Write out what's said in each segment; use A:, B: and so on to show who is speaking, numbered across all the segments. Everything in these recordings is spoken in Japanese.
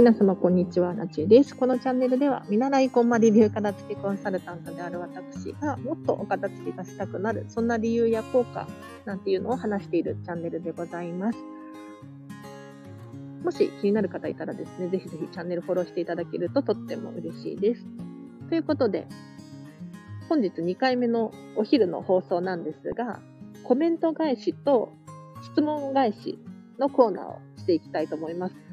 A: 皆様こんにちは、なちです。このチャンネルでは、見習いコンマリビュー片付けコンサルタントである私が、もっとお片付けがしたくなる、そんな理由や効果なんていうのを話しているチャンネルでございます。もし気になる方いたらですね、ぜひぜひチャンネルフォローしていただけるととっても嬉しいです。ということで、本日2回目のお昼の放送なんですが、コメント返しと質問返しのコーナーをしていきたいと思います。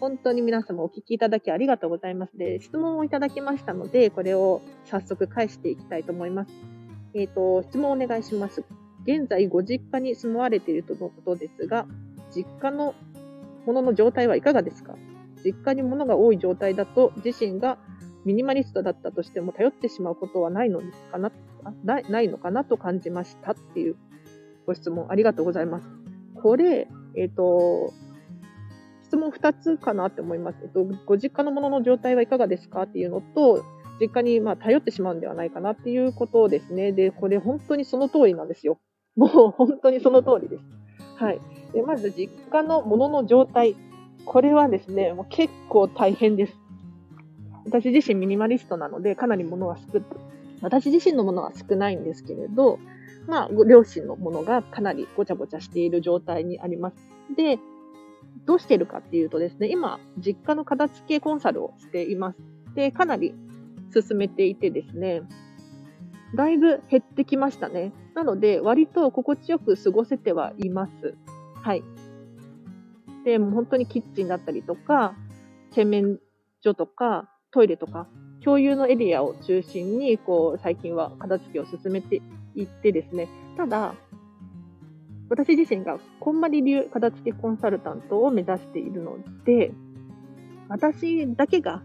A: 本当に皆様お聞きいただきありがとうございます。で、質問をいただきましたので、これを早速返していきたいと思います。えっ、ー、と、質問お願いします。現在、ご実家に住まわれているとのことですが、実家のものの状態はいかがですか？実家に物が多い状態だと、自身がミニマリストだったとしても頼ってしまうことはないのかな？なないのかなと感じましたっていうご質問ありがとうございます。これ、えっ、ー、と、質問2つかなって思います。えっと、ご実家のものの状態はいかがですかっていうのと、実家にまあ頼ってしまうんではないかなっていうことですね。で、これ本当にその通りなんですよ。もう本当にその通りです。はい。で、まず実家のものの状態。これはですね、もう結構大変です。私自身ミニマリストなので、かなり物は少、私自身のものは少ないんですけれど、まあ、両親のものがかなりごちゃごちゃしている状態にあります。で、どうしてるかっていうとですね、今、実家の片付けコンサルをしています。で、かなり進めていてですね、だいぶ減ってきましたね。なので、割と心地よく過ごせてはいます。はい。で、もう本当にキッチンだったりとか、洗面所とか、トイレとか、共有のエリアを中心に、こう、最近は片付けを進めていってですね、ただ、私自身がこんまり流片付けコンサルタントを目指しているので、私だけが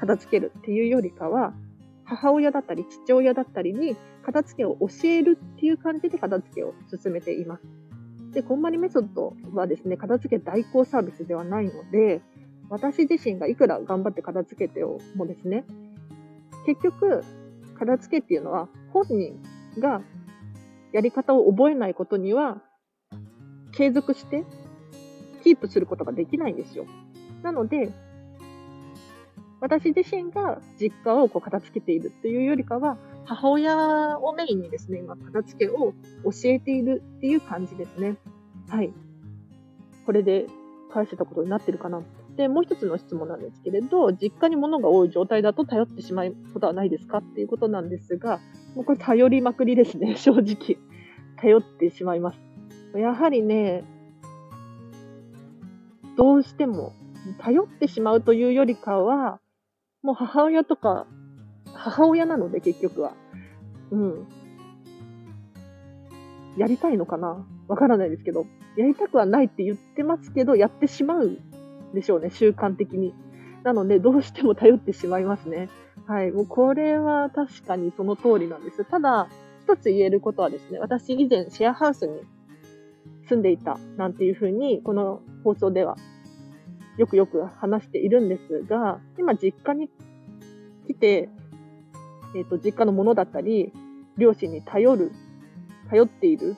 A: 片付けるっていうよりかは、母親だったり父親だったりに片付けを教えるっていう感じで片付けを進めています。で、こんまりメソッドはですね、片付け代行サービスではないので、私自身がいくら頑張って片付けてもですね、結局、片付けっていうのは本人がやり方を覚えないことには継続してキープすることができないんですよ。なので、私自身が実家をこう片付けているっていうよりかは、母親をメインにですね、今、片付けを教えているっていう感じですね。はい。これで返せたことになってるかな。で、もう一つの質問なんですけれど、実家に物が多い状態だと頼ってしまうことはないですかっていうことなんですが、もうこれ頼りまくりですね、正直。頼ってしまいます。やはりね、どうしても頼ってしまうというよりかは、もう母親とか、母親なので結局は。うん。やりたいのかな？わからないですけど、やりたくはないって言ってますけど、やってしまうでしょうね、習慣的に。なので、どうしても頼ってしまいますね。はい。もうこれは確かにその通りなんです。ただ、一つ言えることはですね、私以前シェアハウスに住んでいたなんていうふうに、この放送ではよくよく話しているんですが、今実家に来て、えっ、ー、と、実家のものだったり、両親に頼る、頼っている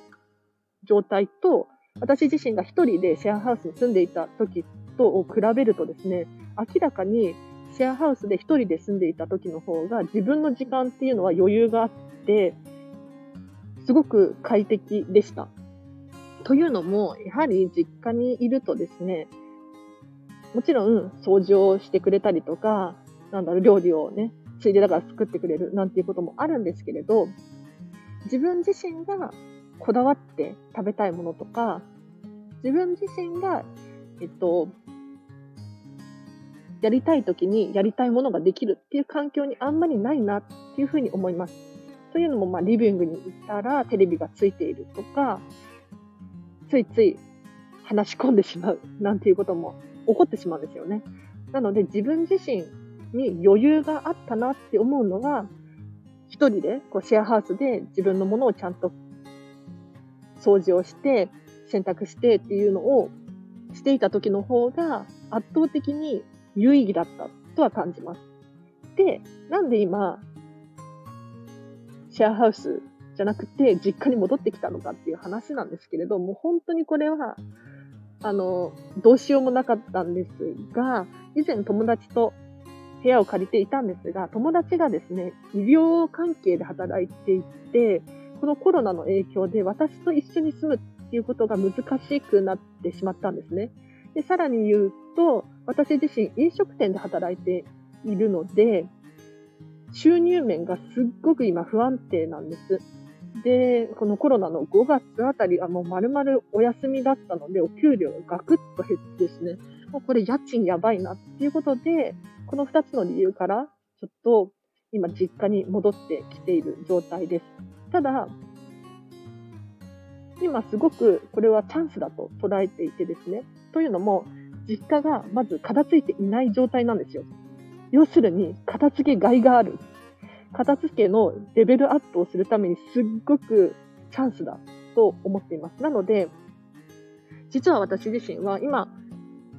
A: 状態と、私自身が一人でシェアハウスに住んでいた時とを比べるとですね、明らかにシェアハウスで一人で住んでいた時の方が自分の時間っていうのは余裕があって、すごく快適でした。というのも、やはり実家にいるとですね、もちろん掃除をしてくれたりとか、なんだろう、料理をね、ついでだから作ってくれるなんていうこともあるんですけれど、自分自身がこだわって食べたいものとか、自分自身が、えっと、やりたい時にやりたいものができるっていう環境にあんまりないなっていうふうに思います。というのも、まあ、リビングに行ったらテレビがついているとか、ついつい話し込んでしまうなんていうことも起こってしまうんですよね。なので自分自身に余裕があったなって思うのは、一人でこうシェアハウスで自分のものをちゃんと掃除をして、洗濯してっていうのをしていた時の方が圧倒的に有意義だったとは感じます。で、なんで今、シェアハウスじゃなくて実家に戻ってきたのかっていう話なんですけれども、本当にこれはあの、どうしようもなかったんですが、以前友達と部屋を借りていたんですが、友達がですね、医療関係で働いていて、このコロナの影響で私と一緒に住むっていうことが難しくなってしまったんですね。で、さらに言うと、私自身飲食店で働いているので、収入面がすっごく今不安定なんです。で、このコロナの5月あたりはもう丸々お休みだったので、お給料がガクッと減ってですね、もうこれ家賃やばいなっていうことで、この2つの理由から、ちょっと今実家に戻ってきている状態です。ただ、今すごくこれはチャンスだと捉えていてですね。というのも、実家がまず片付いていない状態なんですよ。要するに、片付けがいがある。片付けのレベルアップをするためにすっごくチャンスだと思っています。なので、実は私自身は今、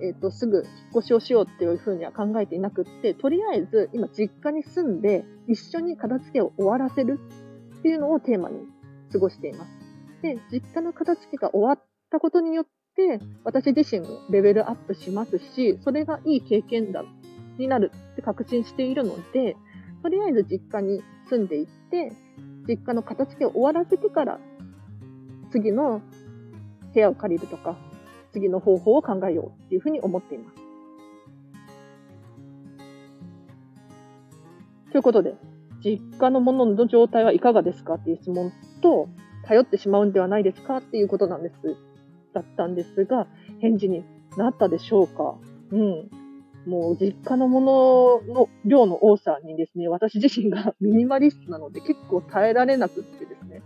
A: えっ、ー、と、すぐ引っ越しをしようっていうふうには考えていなくって、とりあえず今実家に住んで一緒に片付けを終わらせるっていうのをテーマに過ごしています。で、実家の片付けが終わったことによって、私自身もレベルアップしますし、それがいい経験だ、になるって確信しているので、とりあえず実家に住んでいって、実家の片付けを終わらせてから、次の部屋を借りるとか、次の方法を考えようっていうふうに思っています。ということで、実家のものの状態はいかがですかっていう質問と、頼ってしまうんではないですかっていうことなんです。だったんですが、返事になったでしょうか？うん。もう実家のものの量の多さにですね、私自身が ミニマリストなので結構耐えられなくってですね、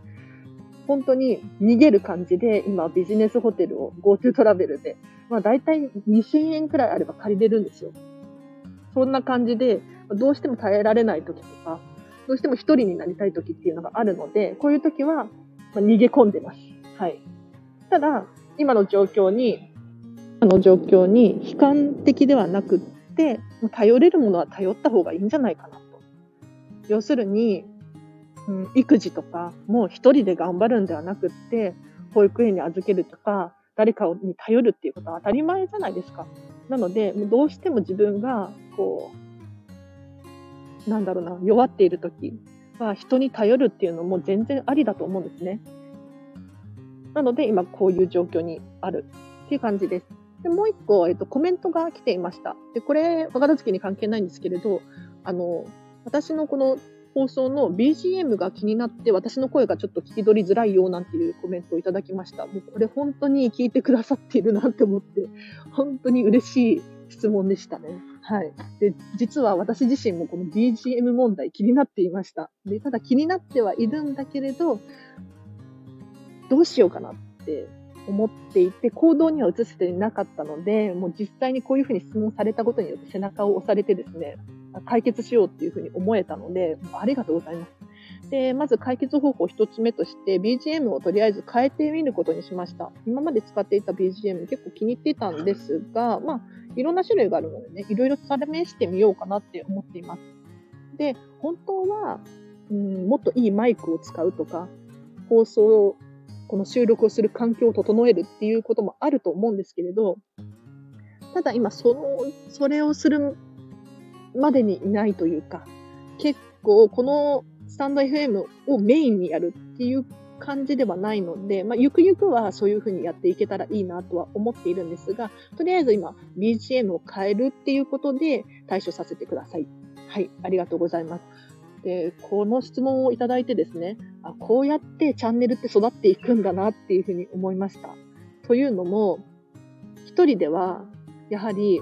A: 本当に逃げる感じで今ビジネスホテルを GoTo トラベルで、まあ大体2000円くらいあれば借りれるんですよ。そんな感じで、どうしても耐えられない時とか、どうしても一人になりたい時っていうのがあるので、こういう時は逃げ込んでます。はい。ただ、今の状況にあの状況に悲観的ではなくって頼れるものは頼った方がいいんじゃないかなと。要するに、うん、育児とかもう一人で頑張るんではなくって保育園に預けるとか誰かに頼るっていうことは当たり前じゃないですか。なのでどうしても自分がこうなんだろうな弱っている時は人に頼るっていうのも全然ありだと思うんですね。なので今こういう状況にあるっていう感じです。で、もう一個、えっと、コメントが来ていました。で、これ、若片付けに関係ないんですけれど、あの、私のこの放送の BGM が気になって私の声がちょっと聞き取りづらいよなんていうコメントをいただきました。もうこれ本当に聞いてくださっているなって思って、本当に嬉しい質問でしたね。はい。で、実は私自身もこの BGM 問題気になっていました。で、ただ気になってはいるんだけれど、どうしようかなって思っていて、行動には移せていなかったので、もう実際にこういうふうに質問されたことによって背中を押されてですね、解決しようっていうふうに思えたので、ありがとうございます。で、まず解決方法一つ目として、BGM をとりあえず変えてみることにしました。今まで使っていた BGM 結構気に入っていたんですが、まあ、いろんな種類があるのでね、いろいろ試してみようかなって思っています。で、本当は、うん、もっといいマイクを使うとか、放送この収録をする環境を整えるっていうこともあると思うんですけれど、ただ今その、それをするまでにいないというか、結構このスタンド FM をメインにやるっていう感じではないので、まあ、ゆくゆくはそういうふうにやっていけたらいいなとは思っているんですが、とりあえず今 BGM を変えるっていうことで対処させてください。はい、ありがとうございます。で、この質問をいただいてですね、あ、こうやってチャンネルって育っていくんだなっていうふうに思いました。というのも、一人では、やはり、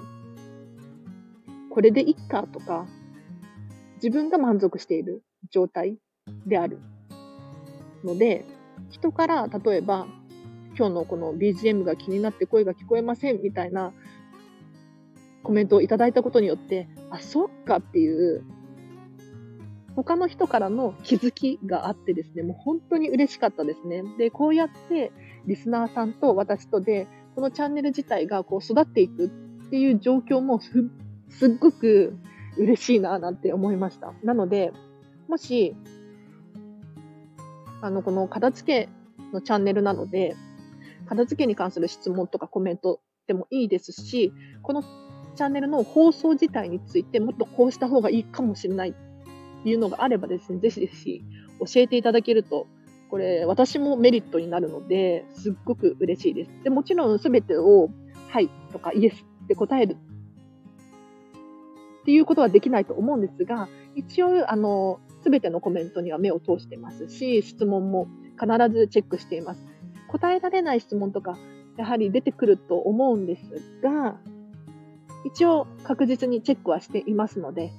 A: これでいっかとか、自分が満足している状態であるので、人から例えば、今日のこの BGM が気になって声が聞こえませんみたいなコメントをいただいたことによって、あ、そっかっていう他の人からの気づきがあってですね、もう本当に嬉しかったですね。で、こうやってリスナーさんと私とで、このチャンネル自体がこう育っていくっていう状況もすすっごく嬉しいななんて思いました。なので、もし、あの、この片付けのチャンネルなので、片付けに関する質問とかコメントってもいいですし、このチャンネルの放送自体についてもっとこうした方がいいかもしれないっていうのがあればですね、ぜひぜひ教えていただけると、これ私もメリットになるので、すっごく嬉しいです。でもちろん全てをはいとかイエスって答えるっていうことはできないと思うんですが、一応、あの、全てのコメントには目を通してますし、質問も必ずチェックしています。答えられない質問とか、やはり出てくると思うんですが、一応確実にチェックはしていますので、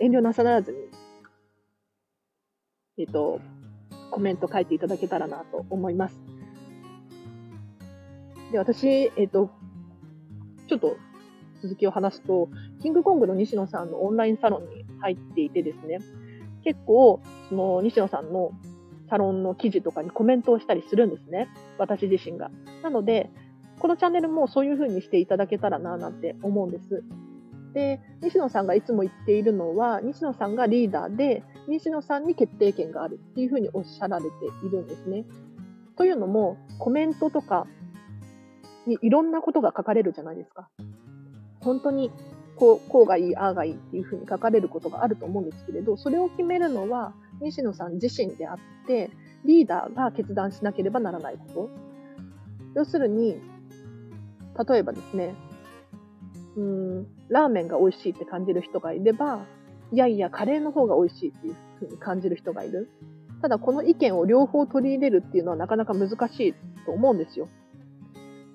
A: 遠慮なさらずに、えっ、と、コメント書いていただけたらなと思います。で、私、えっ、と、ちょっと続きを話すと、キングコングの西野さんのオンラインサロンに入っていてですね、結構、その西野さんのサロンの記事とかにコメントをしたりするんですね。私自身が。なので、このチャンネルもそういう風にしていただけたらななんて思うんです。で、西野さんがいつも言っているのは、西野さんがリーダーで、西野さんに決定権があるっていう風におっしゃられているんですね。というのも、コメントとかにいろんなことが書かれるじゃないですか。本当にこうこうがいい、ああがいいっていうふうに書かれることがあると思うんですけれど、それを決めるのは西野さん自身であって、リーダーが決断しなければならないこと。要するに、例えばですね、うん、ラーメンが美味しいって感じる人がいれば、いやいや、カレーの方が美味しいっていうふうに感じる人がいる。ただ、この意見を両方取り入れるっていうのはなかなか難しいと思うんですよ。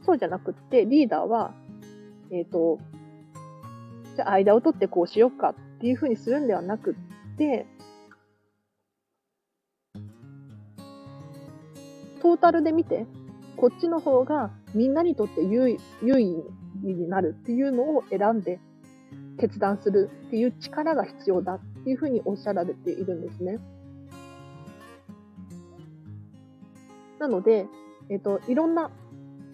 A: そうじゃなくって、リーダーは、えっ、ー、と、じゃあ間を取ってこうしようかっていうふうにするんではなくって、トータルで見て、こっちの方がみんなにとって優位優位になるっていうのを選んで決断するっていう力が必要だっていうふうにおっしゃられているんですね。なので、えっ、ー、と、いろんな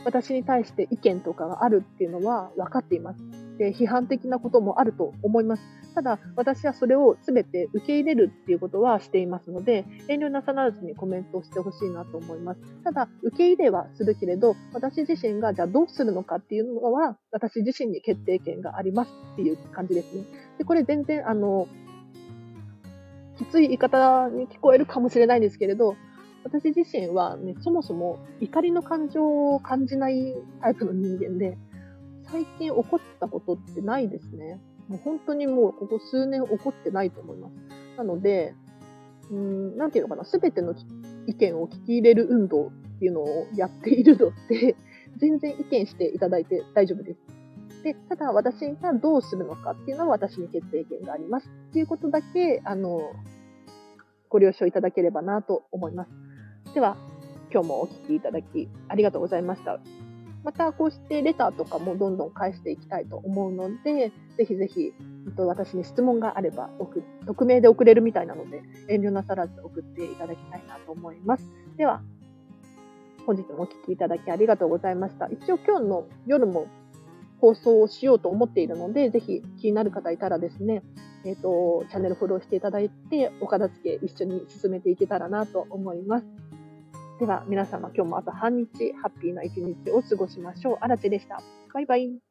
A: 私に対して意見とかがあるっていうのは分かっています。で、批判的なこともあると思います。ただ、私はそれを全て受け入れるっていうことはしていますので、遠慮なさらずにコメントをしてほしいなと思います。ただ、受け入れはするけれど、私自身がじゃあどうするのかっていうのは、私自身に決定権がありますっていう感じですね。で、これ全然、あの、きつい言い方に聞こえるかもしれないんですけれど、私自身はね、そもそも怒りの感情を感じないタイプの人間で、最近起こったことってないですね。もう本当にもうここ数年起こってないと思います。なので、うん、なんていうのかな、すべての意見を聞き入れる運動っていうのをやっているので、全然意見していただいて大丈夫です。で、ただ私がどうするのかっていうのは私に決定権がありますっていうことだけ、あの、ご了承いただければなと思います。では、今日もお聞きいただきありがとうございました。またこうしてレターとかもどんどん返していきたいと思うので、ぜひぜひ、私に質問があれば送、匿名で送れるみたいなので、遠慮なさらず送っていただきたいなと思います。では、本日もお聞きいただきありがとうございました。一応今日の夜も放送をしようと思っているので、ぜひ気になる方いたらですね、えっ、ー、と、チャンネルフォローしていただいて、お片付け一緒に進めていけたらなと思います。では皆様今日もあと半日ハッピーな一日を過ごしましょう。あらちでした。バイバイ。